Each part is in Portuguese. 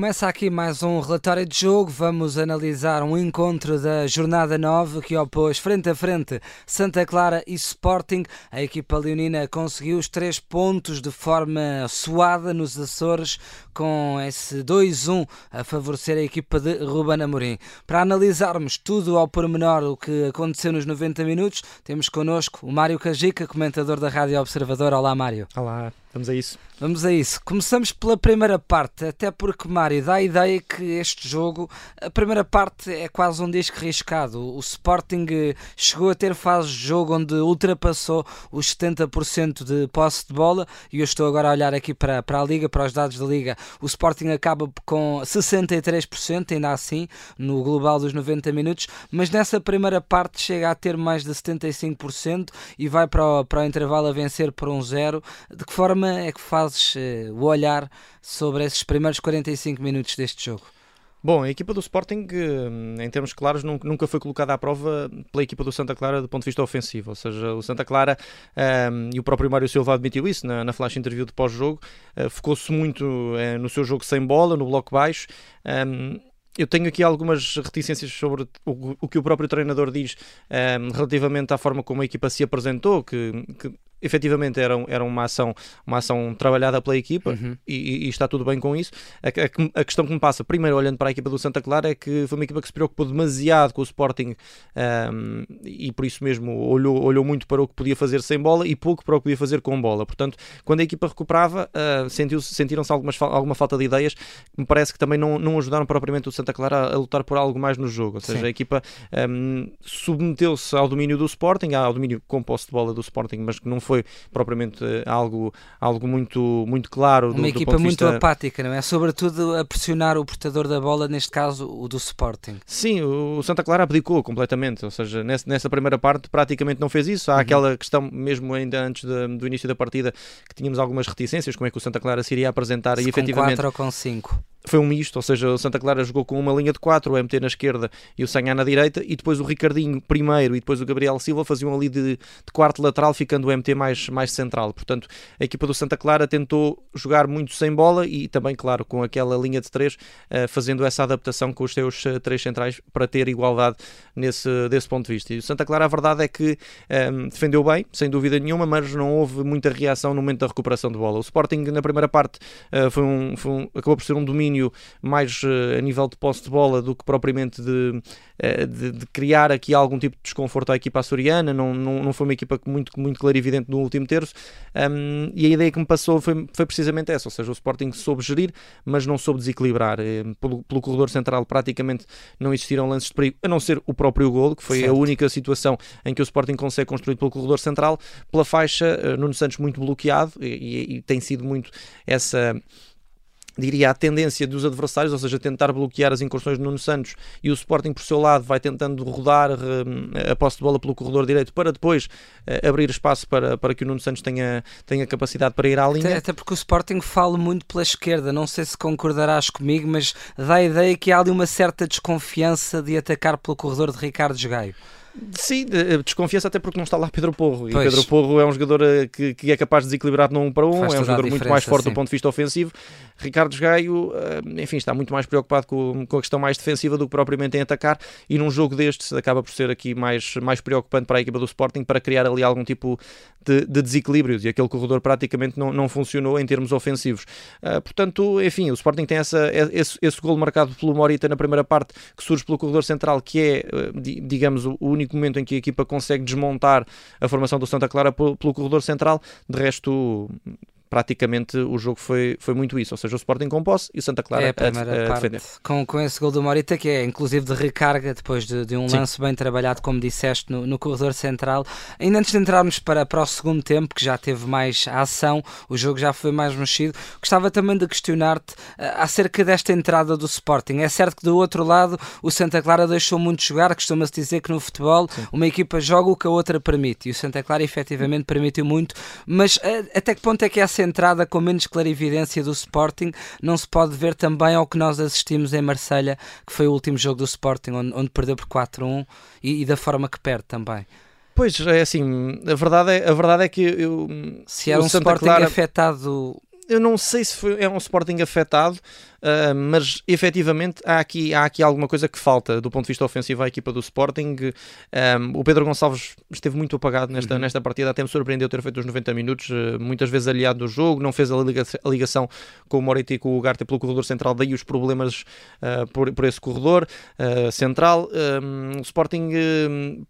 Começa aqui mais um relatório de jogo. Vamos analisar um encontro da jornada 9 que opôs frente a frente Santa Clara e Sporting. A equipa leonina conseguiu os três pontos de forma suada nos Açores, com esse 2-1 a favorecer a equipa de Ruben Amorim. Para analisarmos tudo ao pormenor o que aconteceu nos 90 minutos, temos connosco o Mário Cajica, comentador da Rádio Observador. Olá, Mário. Olá, vamos a isso. Vamos a isso. Começamos pela primeira parte, até porque, Mário, dá a ideia que este jogo, a primeira parte é quase um disco riscado. O Sporting eh, chegou a ter fases de jogo onde ultrapassou os 70% de posse de bola e eu estou agora a olhar aqui para, para a Liga, para os dados da Liga. O Sporting acaba com 63%, ainda assim, no global dos 90 minutos, mas nessa primeira parte chega a ter mais de 75% e vai para o, para o intervalo a vencer por um zero. De que forma é que faz fazes uh, o olhar sobre esses primeiros 45 minutos deste jogo? Bom, a equipa do Sporting, eh, em termos claros, nunca foi colocada à prova pela equipa do Santa Clara do ponto de vista ofensivo. Ou seja, o Santa Clara um, e o próprio Mário Silva admitiu isso na, na flash interview de pós-jogo, uh, focou-se muito uh, no seu jogo sem bola, no bloco baixo. Um, eu tenho aqui algumas reticências sobre o, o, que o próprio treinador diz um, relativamente à forma como a equipa se apresentou, que, que efetivamente era, era uma, ação, uma ação trabalhada pela equipa uhum. e, e, está tudo bem com isso. A, a, a, questão que me passa, primeiro olhando para a equipa do Santa Clara, é que foi uma equipa que se preocupou demasiado com o Sporting um, e por isso mesmo olhou, olhou muito para o que podia fazer sem bola e pouco para o que podia fazer com bola. Portanto, quando a equipa recuperava, uh, sentiram-se algumas, alguma falta de ideias que me parece que também não, não ajudaram propriamente o Santa Clara a, a lutar por algo mais no jogo. Ou seja, Sim. a equipa um, submeteu-se ao domínio do Sporting, ao domínio com posse de bola do Sporting, mas que não foi foi propriamente eh, algo, algo muito, muito claro. Uma do, equipa do muito vista... apática, não é? Sobretudo a pressionar o portador da bola, neste caso o do Sporting. Sim, o Santa Clara abdicou completamente, ou seja, nessa, primeira parte praticamente não fez isso. Há uhum. aquela questão, mesmo ainda antes de, do início da partida, que tínhamos algumas reticências, como é que o Santa Clara se iria apresentar se e efetivamente. Com 4 ou com 5 foi um misto, ou seja, o Santa Clara jogou com uma linha de quatro, o MT na esquerda e o Sanhá na direita, e depois o Ricardinho primeiro e depois o Gabriel Silva faziam ali de, de quarto lateral, ficando o MT mais, mais central. Portanto, a equipa do Santa Clara tentou jogar muito sem bola e também, claro, com aquela linha de três, uh, fazendo essa adaptação com os seus uh, três centrais para ter igualdade nesse desse ponto de vista. E o Santa Clara, a verdade é que um, ehm, defendeu bem, sem dúvida nenhuma, mas não houve muita reação no momento da recuperação de bola. O Sporting, na primeira parte, uh, foi um, foi um, acabou por ser um domínio mais mais uh, a nível de posse de bola do que propriamente de, uh, de, de, criar aqui algum tipo de desconforto à equipa açoriana. Não, não, não foi uma equipa muito, muito clarividente no último terço. Um, e a ideia que me passou foi, foi precisamente essa: ou seja, o Sporting soube gerir, mas não soube desequilibrar. Pelo, pelo corredor central, praticamente não existiram lances de perigo, a não ser o próprio golo, que foi certo. a única situação em que o Sporting consegue construir pelo corredor central. Pela faixa, Nuno Santos muito bloqueado e, e, e tem sido muito essa diria, a tendência dos adversários, ou seja, tentar bloquear as incursões de Nuno Santos e o Sporting por seu lado vai tentando rodar eh, a posse de bola pelo corredor direito para depois uh, abrir espaço para, para que o Nuno Santos tenha, tenha capacidade para ir à linha. Até, até porque o Sporting fala muito pela esquerda, não sei se concordarás comigo, mas dá a ideia que há ali uma certa desconfiança de atacar pelo corredor de Ricardo Gaio. Sim, desconfiança até porque não está lá Pedro Porro. E Pedro Porro é um jogador eh, que, que é capaz de desequilibrar num para um, Faz é um jogador muito mais forte sim. do ponto de vista ofensivo. Ricardo Gaio, eh, enfim, está muito mais preocupado com, com a questão mais defensiva do que propriamente em atacar. E num jogo destes acaba por ser aqui mais, mais preocupante para a equipa do Sporting para criar ali algum tipo de, de desequilíbrios. E aquele corredor praticamente não, não funcionou em termos ofensivos. Uh, portanto, enfim, o Sporting tem essa, esse, esse gol marcado pelo Morita na primeira parte que surge pelo corredor central, que é, digamos, o único momento em que a equipa consegue desmontar a formação do Santa Clara pelo corredor central. De resto, praticamente o jogo foi, foi muito isso, ou seja, o Sporting com posse e o Santa Clara é a, a, a defender. Com, com esse gol do Morita, que é inclusive de recarga, depois de, de um Sim. lance bem trabalhado, como disseste, no, no corredor central. Ainda antes de entrarmos para, para o segundo tempo, que já teve mais ação, o jogo já foi mais mexido, gostava também de questionar-te uh, acerca desta entrada do Sporting. É certo que do outro lado o Santa Clara deixou muito jogar, costuma-se dizer que no futebol Sim. uma equipa joga o que a outra permite, e o Santa Clara efetivamente permitiu muito, mas uh, até que ponto é que essa entrada com menos clarividência do Sporting não se pode ver também ao que nós assistimos em Marselha, que foi o último jogo do Sporting, onde, onde perdeu por 4-1 e, e da forma que perde também. Pois, é assim, a verdade é, a verdade é que eu, se era um Sporting Clara... afetado eu não sei se foi, é um Sporting afetado, uh, mas efetivamente há aqui, há aqui alguma coisa que falta do ponto de vista ofensivo à equipa do Sporting. Um, o Pedro Gonçalves esteve muito apagado nesta, uhum. nesta partida, até me surpreendeu ter feito os 90 minutos, uh, muitas vezes aliado do jogo, não fez a, liga a ligação com o Moriti e com o Ugarte pelo corredor central, daí os problemas uh, por, por esse corredor central. Um, o Sporting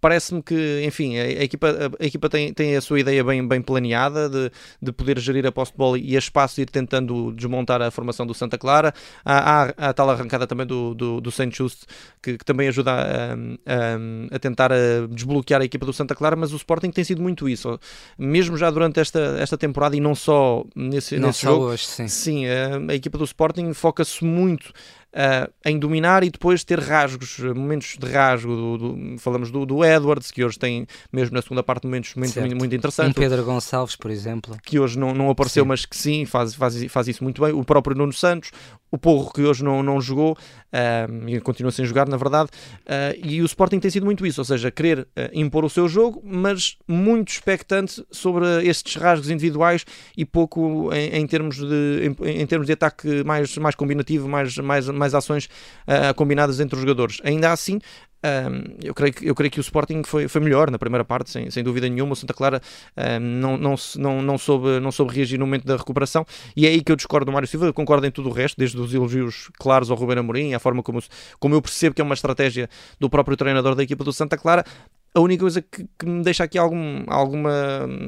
parece-me que, enfim, a, a equipa, a, a, equipa tem, tem a sua ideia bem, bem planeada de, de poder gerir a posse de bola e a espaço ir tentando desmontar a formação do Santa Clara. Há, há a tal arrancada também do, do, do Saint Just, que, que, também ajuda a, a, a, tentar a desbloquear a equipa do Santa Clara, mas o Sporting tem sido muito isso. Mesmo já durante esta, esta temporada e não só nesse, não nesse só jogo. Hoje, sim. sim a, a equipa do Sporting foca-se muito uh, em dominar e depois ter rasgos, momentos de rasgo. Do, do, falamos do, do, Edwards, que hoje tem, mesmo na segunda parte, momentos, momentos muito, muito interessantes. Um Pedro Gonçalves, por exemplo. Que hoje não, não apareceu, sim. mas que sim, faz, faz, faz isso muito bem. O próprio Nuno Santos, o Porro, que hoje não, não jogou, uh, e continua sem jogar, na verdade. Uh, e o Sporting tem sido muito isso, ou seja, querer impor o seu jogo, mas muito expectante sobre estes rasgos individuais e pouco em, em termos, de, em, em, termos de ataque mais, mais combinativo, mais, mais, mais ações uh, combinadas entre os jogadores. Ainda assim, um, eu, creio que, eu creio que o Sporting foi, foi melhor na primeira parte, sem, sem dúvida nenhuma. O Santa Clara um, não, não, não, não, soube, não soube reagir no momento da recuperação, e é aí que eu discordo do Mário Silva. Eu concordo em tudo o resto, desde os elogios claros ao Ruben Amorim, a forma como, como eu percebo que é uma estratégia do próprio treinador da equipa do Santa Clara. A única coisa que, que, me deixa aqui algum, alguma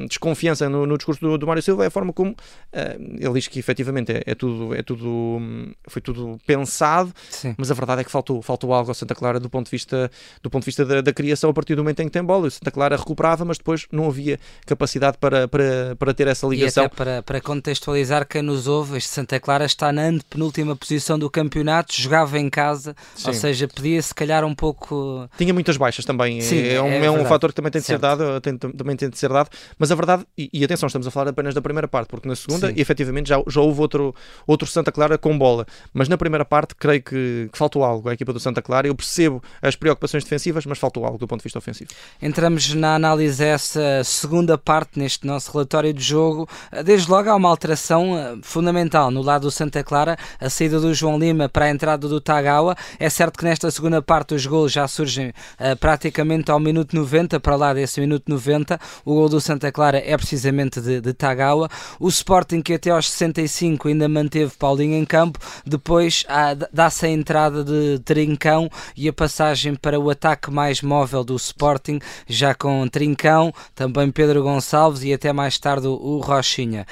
desconfiança no, no discurso do, do, Mário Silva é a forma como uh, ele diz que efetivamente é, é, tudo, é tudo, foi tudo pensado, Sim. mas a verdade é que faltou, faltou algo ao Santa Clara do ponto de vista, do ponto de vista da, da criação a partir do momento em que tem bola. O Santa Clara recuperava, mas depois não havia capacidade para, para, para ter essa ligação. E até para, para contextualizar quem nos ouve, este Santa Clara está na penúltima posição do campeonato, jogava em casa, Sim. ou seja, podia se calhar um pouco. Tinha muitas baixas também. Sim, é, um é, é um fator que também tem de ser dado, tem, também tem de ser dado, mas a verdade, e, e, atenção, estamos a falar apenas da primeira parte, porque na segunda, Sim. efetivamente, já, já houve outro, outro Santa Clara com bola, mas na primeira parte, creio que, que faltou algo à equipa do Santa Clara. Eu percebo as preocupações defensivas, mas faltou algo do ponto de vista ofensivo. Entramos na análise dessa segunda parte neste nosso relatório de jogo. Desde logo há uma alteração eh, fundamental no lado do Santa Clara, a saída do João Lima para a entrada do Tagawa. É certo que nesta segunda parte os gols já surgem uh, praticamente ao minuto minuto 90, para lá desse minuto 90, o gol do Santa Clara é precisamente de, de Tagawa. O Sporting, que até aos 65 ainda manteve Paulinho em campo, depois dá-se a entrada de Trincão e a passagem para o ataque mais móvel do Sporting, já com Trincão, também Pedro Gonçalves e até mais tarde o, Rochinha.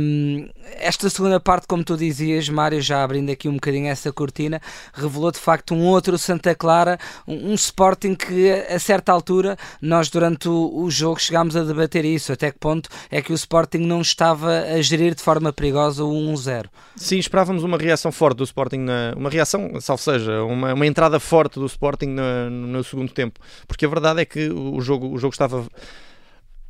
Um, esta segunda parte, como tu dizias, Mário, já abrindo aqui um bocadinho essa cortina, revelou de facto um outro Santa Clara, um, um Sporting que a certa altura nós durante o, o, jogo chegámos a debater isso, até que ponto é que o Sporting não estava a gerir de forma perigosa o 1-0. Sim, esperávamos uma reação forte do Sporting, na, uma reação, salvo seja, uma, uma entrada forte do Sporting na, no segundo tempo, porque a verdade é que o jogo, o jogo estava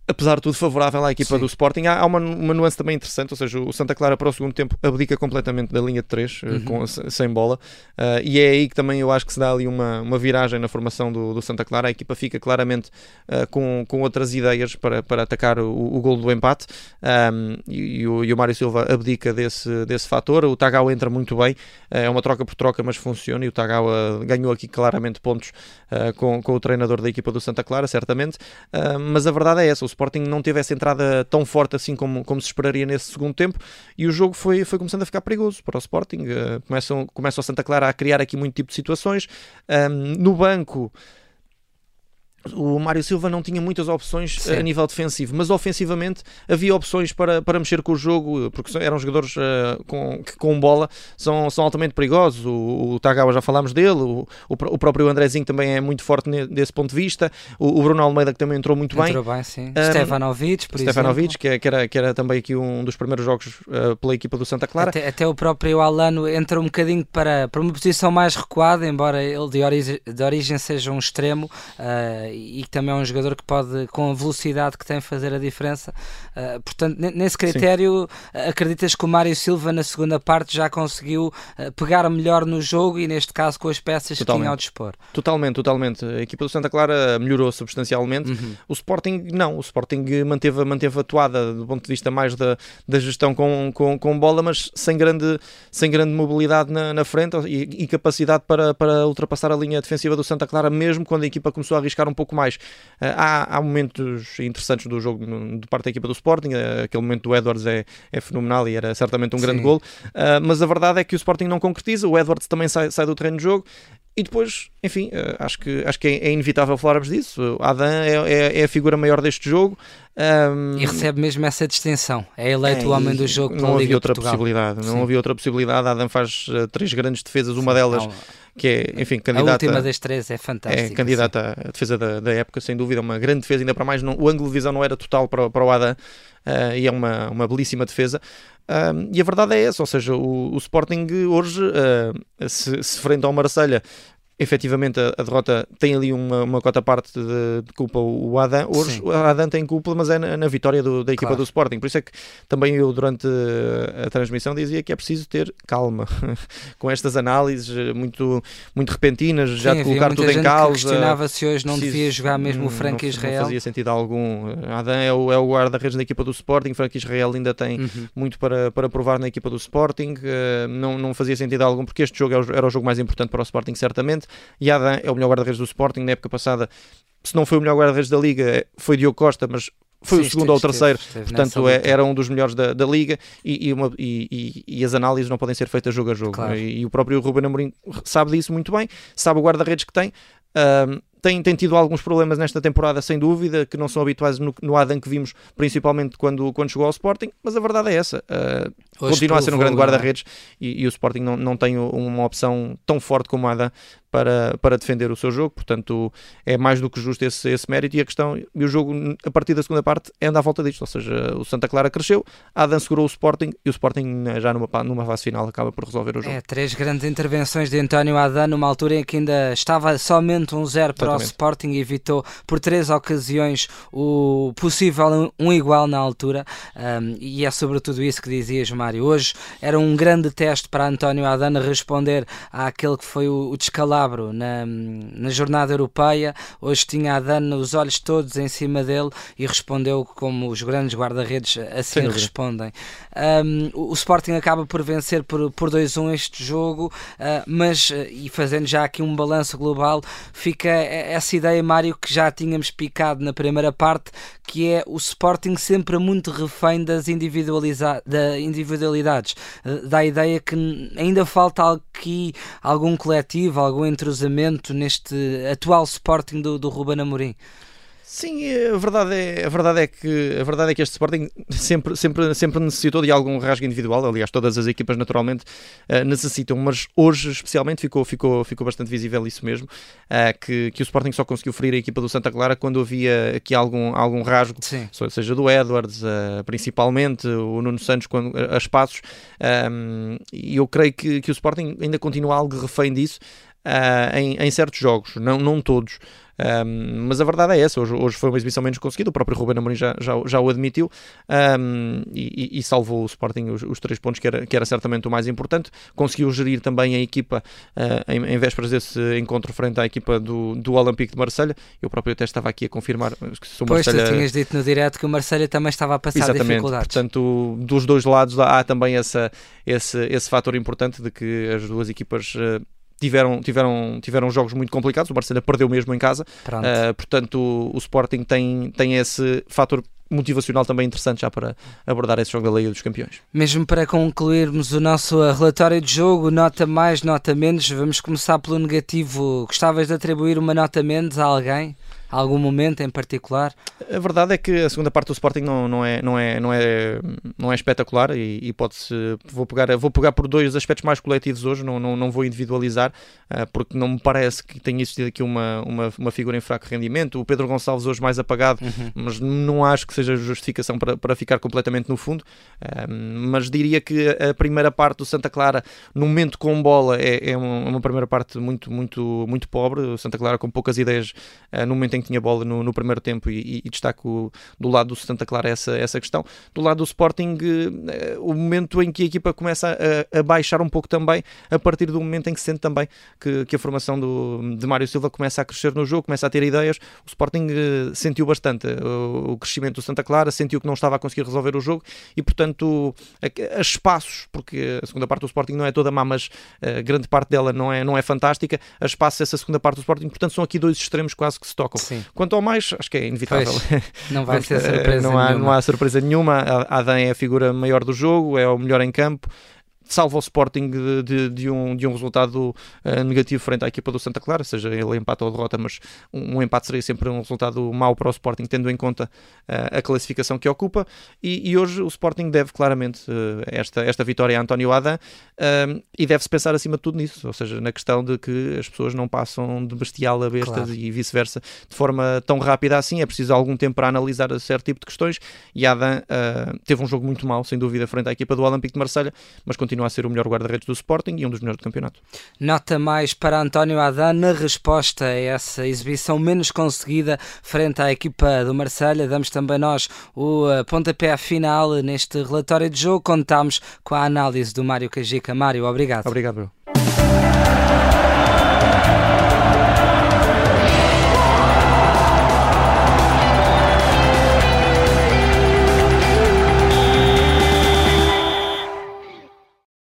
apesar de tudo, favorável à equipa Sim. do Sporting. Há, há uma, uma, nuance também interessante, ou seja, o Santa Clara para o segundo tempo abdica completamente da linha de 3, eh, uhum. com, sem bola, uh, e é aí que também eu acho que se dá ali uma, uma viragem na formação do, do Santa Clara. A equipa fica claramente uh, com, com outras ideias para, para atacar o, o gol do empate, um, e, e, o, e o Mário Silva abdica desse, desse fator. O Tagawa entra muito bem, uh, é uma troca por troca, mas funciona, e o Tagawa ganhou aqui claramente pontos com, com o treinador da equipa do Santa Clara, certamente, mas a verdade é essa, o Sporting não teve essa entrada tão forte assim como, como se esperaria nesse segundo tempo e o jogo foi, foi começando a ficar perigoso para o Sporting. Uh, começam, começa o Santa Clara a criar aqui muito tipo de situações. Um, no banco o Mário Silva não tinha muitas opções Sim. a nível defensivo, mas ofensivamente havia opções para, para mexer com o jogo, porque eram jogadores uh, com, que com bola são, são altamente perigosos. O, o Tagawa já falámos dele, o, o, o, próprio Andrezinho também é muito forte desse ponto de vista, o, o Bruno Almeida que também entrou muito entrou bem. Entrou bem, sim. Um, Stefanovic, por Stefanovic, que, é, que, era, que era também aqui um dos primeiros jogos uh, pela equipa do Santa Clara. Até, até, o próprio Alano entra um bocadinho para, para uma posição mais recuada, embora ele de origem, de origem seja um extremo uh, e que também é um jogador que pode, com a velocidade que tem, fazer a diferença. Uh, portanto, nesse critério, Sim. acreditas que o Mário Silva na segunda parte já conseguiu uh, pegar melhor no jogo e, neste caso, com as peças totalmente. que tinha ao dispor? Totalmente, totalmente. A equipa do Santa Clara melhorou substancialmente. Uhum. O Sporting, não. O Sporting manteve, manteve atuada do ponto de vista mais da, da gestão com, com, com bola, mas sem grande, sem grande mobilidade na, na frente e, e capacidade para, para ultrapassar a linha defensiva do Santa Clara, mesmo quando a equipa começou a arriscar um pouco mais. Uh, há, há momentos interessantes do jogo de parte da equipa do Sporting, uh, aquele momento do Edwards é, é fenomenal e era certamente um grande gol, uh, mas a verdade é que o Sporting não concretiza, o Edwards também sai, sai do terreno de jogo e depois, enfim, acho que, acho que é, é inevitável falarmos disso. Adam é, é, é, a figura maior deste jogo. Um, e recebe mesmo essa distinção. É eleito é, o homem do jogo não havia outra Portugal. possibilidade. Não Sim. havia outra possibilidade. Adam faz três grandes defesas, uma delas. Não que é, enfim, candidata... A última das três é fantástica. É candidata à defesa da, da, época, sem dúvida, uma grande defesa, ainda para mais, não, o ângulo de visão não era total para, para o Adam, uh, e é uma, uma belíssima defesa. Uh, e a verdade é essa, ou seja, o, o Sporting hoje, uh, se, se frente ao Marselha efetivamente a, a, derrota tem ali uma, uma cota parte de, de culpa o Adam. Hoje o Adam tem culpa, mas é na, na vitória do, da equipa claro. do Sporting. Por isso é que também eu durante a transmissão dizia que é preciso ter calma com estas análises muito, muito repentinas, Sim, já de colocar tudo em causa. questionava se hoje não preciso, devia jogar mesmo o Frank não, Israel. Não fazia sentido algum. Adam é o, é o guarda-redes da equipa do Sporting, Frank Israel ainda tem uhum. muito para, para provar na equipa do Sporting. Uh, não, não fazia sentido algum, porque este jogo era o jogo mais importante para o Sporting, certamente. Yadan é o melhor guarda-redes do Sporting, na época passada, se não foi o melhor guarda-redes da Liga, foi Diogo Costa, mas foi Sim, o segundo ou o terceiro, esteve, esteve portanto é, era um dos melhores da, da liga e, e, uma, e, e, as análises não podem ser feitas jogo a jogo. Claro. E, o próprio Ruben Amorim sabe disso muito bem, sabe o guarda-redes que tem. Um, tem, tem tido alguns problemas nesta temporada, sem dúvida, que não são habituais no, no Adam que vimos, principalmente quando, quando chegou ao Sporting, mas a verdade é essa. Uh, continua a ser um grande é? guarda-redes e, e, o Sporting não, não tem uma opção tão forte como o Adam para, para defender o seu jogo, portanto é mais do que justo esse, esse mérito. E a questão, e o jogo a partir da segunda parte anda à volta disto, ou seja, o Santa Clara cresceu, Adam segurou o Sporting e o Sporting já numa, numa fase final acaba por resolver o jogo. É, três grandes intervenções de António Adam numa altura em que ainda estava somente um zero para o Sporting e evitou por três ocasiões o possível um igual na altura. Um, e é sobretudo isso que dizias Mário, hoje era um grande teste para António Adam responder àquele que foi o, o na, na jornada europeia. Hoje tinha a Dana os olhos todos em cima dele e respondeu como os grandes guarda-redes assim respondem. Um, o, Sporting acaba por vencer por, por 2-1 este jogo, uh, mas, uh, e fazendo já aqui um balanço global, fica essa ideia, Mário, que já tínhamos picado na primeira parte, que é o Sporting sempre muito refém das individualiza da individualidades. Uh, da ideia que ainda falta aqui algum coletivo, algum entrosamento neste atual Sporting do, do Ruben Amorim? Sim, a verdade é, a verdade é que a verdade é que este Sporting sempre, sempre, sempre necessitou de algum rasgo individual. Aliás, todas as equipas naturalmente uh, necessitam, mas hoje especialmente ficou, ficou, ficou bastante visível isso mesmo, uh, que, que o Sporting só conseguiu ferir a equipa do Santa Clara quando havia aqui algum, algum rasgo, Sim. seja do Edwards, uh, principalmente o Nuno Santos quando, a espaços. Um, e eu creio que, que o Sporting ainda continua algo refém disso. Em, em certos jogos, não, não todos. Um, mas a verdade é essa, hoje, hoje foi uma exibição menos conseguida, o próprio Ruben Amorim já, já, já o admitiu um, e, e, salvou o Sporting os, os, três pontos, que era, que era certamente o mais importante. Conseguiu gerir também a equipa uh, em, em, vésperas desse encontro frente à equipa do, do Olympique de Marselha. Eu próprio até estava aqui a confirmar que se o Pois, Marselha... tu tinhas dito no direto que o Marselha também estava a passar Exatamente. dificuldades. Portanto, dos dois lados há também essa, esse, esse fator importante de que as duas equipas uh, tiveram, tiveram, tiveram jogos muito complicados. O Barcelona perdeu mesmo em casa, uh, portanto, o, o Sporting tem, tem esse fator motivacional também interessante já para abordar esse jogo da Liga dos Campeões. Mesmo para concluirmos o nosso relatório de jogo, nota mais, nota menos, vamos começar pelo negativo. Gostavas de atribuir uma nota menos a alguém? Algum momento em particular? A verdade é que a segunda parte do Sporting não, não, é, não, é, não, é, não é espetacular e, e pode-se. Vou pegar, vou pegar por dois aspectos mais coletivos hoje, não, não, não vou individualizar, uh, porque não me parece que tenha existido aqui uma, uma, uma figura em fraco rendimento. O Pedro Gonçalves hoje mais apagado, uhum. mas não acho que seja justificação para, para ficar completamente no fundo. Uh, mas diria que a primeira parte do Santa Clara, no momento com bola, é, é uma, uma primeira parte muito, muito, muito pobre. O Santa Clara com poucas ideias uh, no momento em que tinha bola no, no primeiro tempo e, e, destaco do lado do Santa Clara essa, essa questão. Do lado do Sporting, uh, o momento em que a equipa começa a, a, baixar um pouco também, a partir do momento em que se sente também que, que a formação do, de Mário Silva começa a crescer no jogo, começa a ter ideias, o Sporting uh, sentiu bastante o, o, crescimento do Santa Clara, sentiu que não estava a conseguir resolver o jogo e, portanto, a, a espaços, porque a segunda parte do Sporting não é toda má, mas grande parte dela não é, não é fantástica, a espaços essa segunda parte do Sporting, portanto, são aqui dois extremos quase que se tocam. Sim. Quanto ao mais, acho que é inevitável. Pois, não vai ser surpresa não há, nenhuma. Não há surpresa nenhuma. A Adam é a figura maior do jogo, é o melhor em campo salva o Sporting de, de, de, um, de um resultado uh, negativo frente à equipa do Santa Clara, seja ele empate ou derrota, mas um, um empate seria sempre um resultado mau para o Sporting, tendo em conta uh, a classificação que ocupa. E, e, hoje o Sporting deve claramente uh, esta, esta vitória a António Adam e deve-se pensar acima de tudo nisso, ou seja, na questão de que as pessoas não passam de bestial a bestas claro. e vice-versa de forma tão rápida assim. É preciso algum tempo para analisar certo tipo de questões. E Adam teve um jogo muito mau, sem dúvida, frente à equipa do Olympique de Marselha, mas continua continua a ser o melhor guarda-redes do Sporting e um dos melhores do campeonato. Nota mais para António Adan na resposta a essa exibição menos conseguida frente à equipa do Marselha. Damos também nós o eh, pontapé final neste relatório de jogo. Contamos com a análise do Mário Cajica. Mário, obrigado. Obrigado,